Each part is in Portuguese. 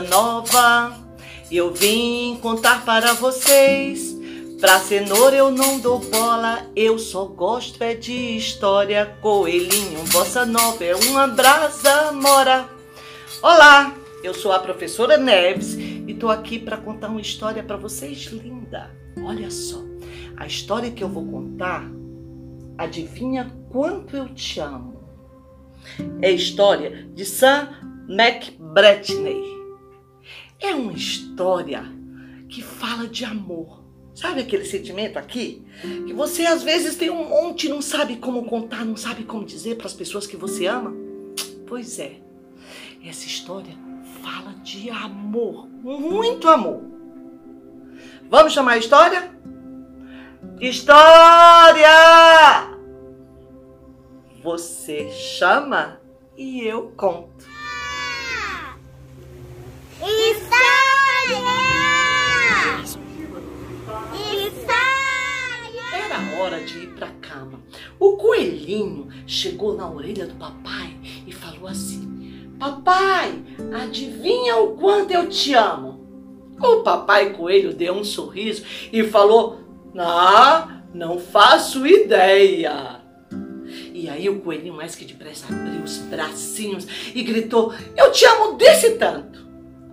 nova. Eu vim contar para vocês. Pra cenoura eu não dou bola, eu só gosto é de história. Coelhinho, bossa nova é uma brasa mora. Olá, eu sou a professora Neves e tô aqui para contar uma história para vocês linda. Olha só, a história que eu vou contar, adivinha quanto eu te amo. É a história de Sam McBratney. É uma história que fala de amor. Sabe aquele sentimento aqui? Que você às vezes tem um monte, não sabe como contar, não sabe como dizer para as pessoas que você ama? Pois é. Essa história fala de amor, muito amor. Vamos chamar a história? História! Você chama e eu conto. Hora de ir para cama. O coelhinho chegou na orelha do papai e falou assim: Papai, adivinha o quanto eu te amo? O papai coelho deu um sorriso e falou: Ah, não faço ideia. E aí o coelhinho, mais que depressa, abriu os bracinhos e gritou: Eu te amo desse tanto.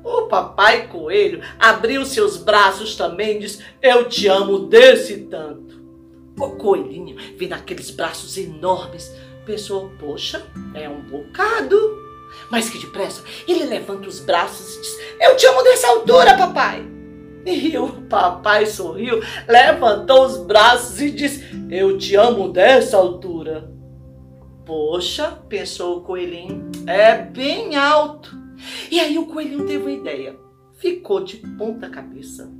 O papai coelho abriu seus braços também e disse: Eu te amo desse tanto. O coelhinho, vendo aqueles braços enormes, pensou: Poxa, é um bocado. Mas que depressa, ele levanta os braços e diz: Eu te amo dessa altura, papai. E o papai sorriu, levantou os braços e disse: Eu te amo dessa altura. Poxa, pensou o coelhinho, é bem alto. E aí o coelhinho teve uma ideia. Ficou de ponta cabeça.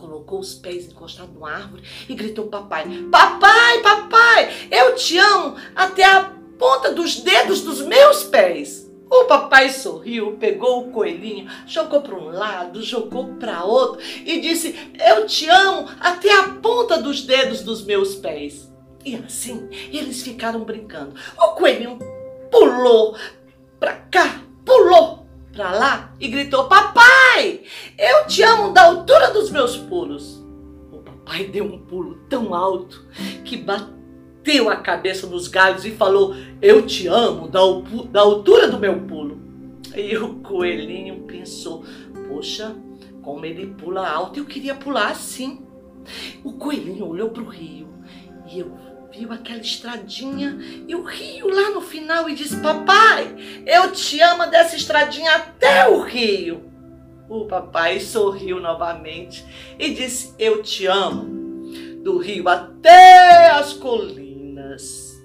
Colocou os pés encostados numa árvore e gritou papai: Papai, papai, eu te amo até a ponta dos dedos dos meus pés. O papai sorriu, pegou o coelhinho, jogou para um lado, jogou para outro e disse: Eu te amo até a ponta dos dedos dos meus pés. E assim eles ficaram brincando. O coelhinho pulou para cá, para lá e gritou: Papai, eu te amo da altura dos meus pulos. O papai deu um pulo tão alto que bateu a cabeça nos galhos e falou: Eu te amo da, da altura do meu pulo. E o coelhinho pensou: Poxa, como ele pula alto, eu queria pular assim. O coelhinho olhou para o rio e eu viu aquela estradinha e o rio lá no final e disse: Papai, eu te amo dessa estradinha até o rio. O papai sorriu novamente e disse: Eu te amo do rio até as colinas.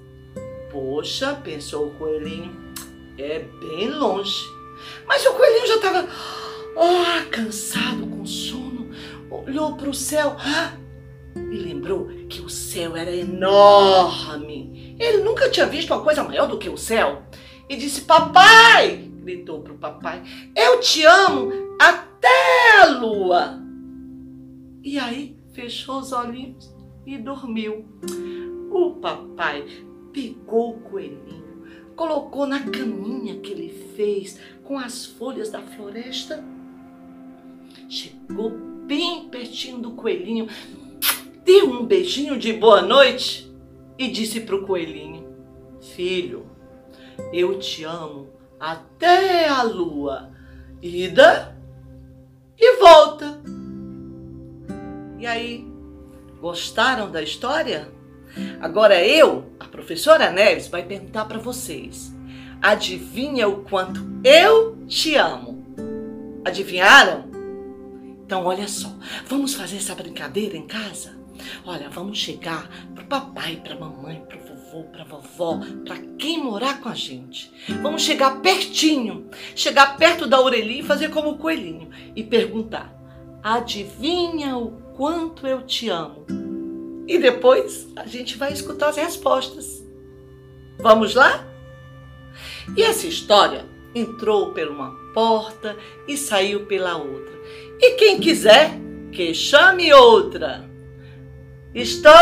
Poxa, pensou o coelhinho, é bem longe. Mas o coelhinho já estava oh, cansado, com sono, olhou para o céu. Ah, e lembrou céu era enorme. Ele nunca tinha visto uma coisa maior do que o céu. E disse: Papai! gritou para o papai: Eu te amo até a lua. E aí fechou os olhinhos e dormiu. O papai pegou o coelhinho, colocou na caminha que ele fez com as folhas da floresta. Chegou bem pertinho do coelhinho, deu um beijinho de boa noite e disse para o coelhinho: Filho, eu te amo até a lua. Ida e volta. E aí, gostaram da história? Agora eu, a professora Neves, vai perguntar para vocês. Adivinha o quanto eu te amo? Adivinharam? Então, olha só, vamos fazer essa brincadeira em casa? Olha, vamos chegar pro papai, pra mamãe, pro vovô, pra vovó, pra quem morar com a gente. Vamos chegar pertinho, chegar perto da orelhinha e fazer como o coelhinho e perguntar: adivinha o quanto eu te amo? E depois a gente vai escutar as respostas. Vamos lá? E essa história entrou por uma porta e saiu pela outra. E quem quiser, que chame outra. Histórias!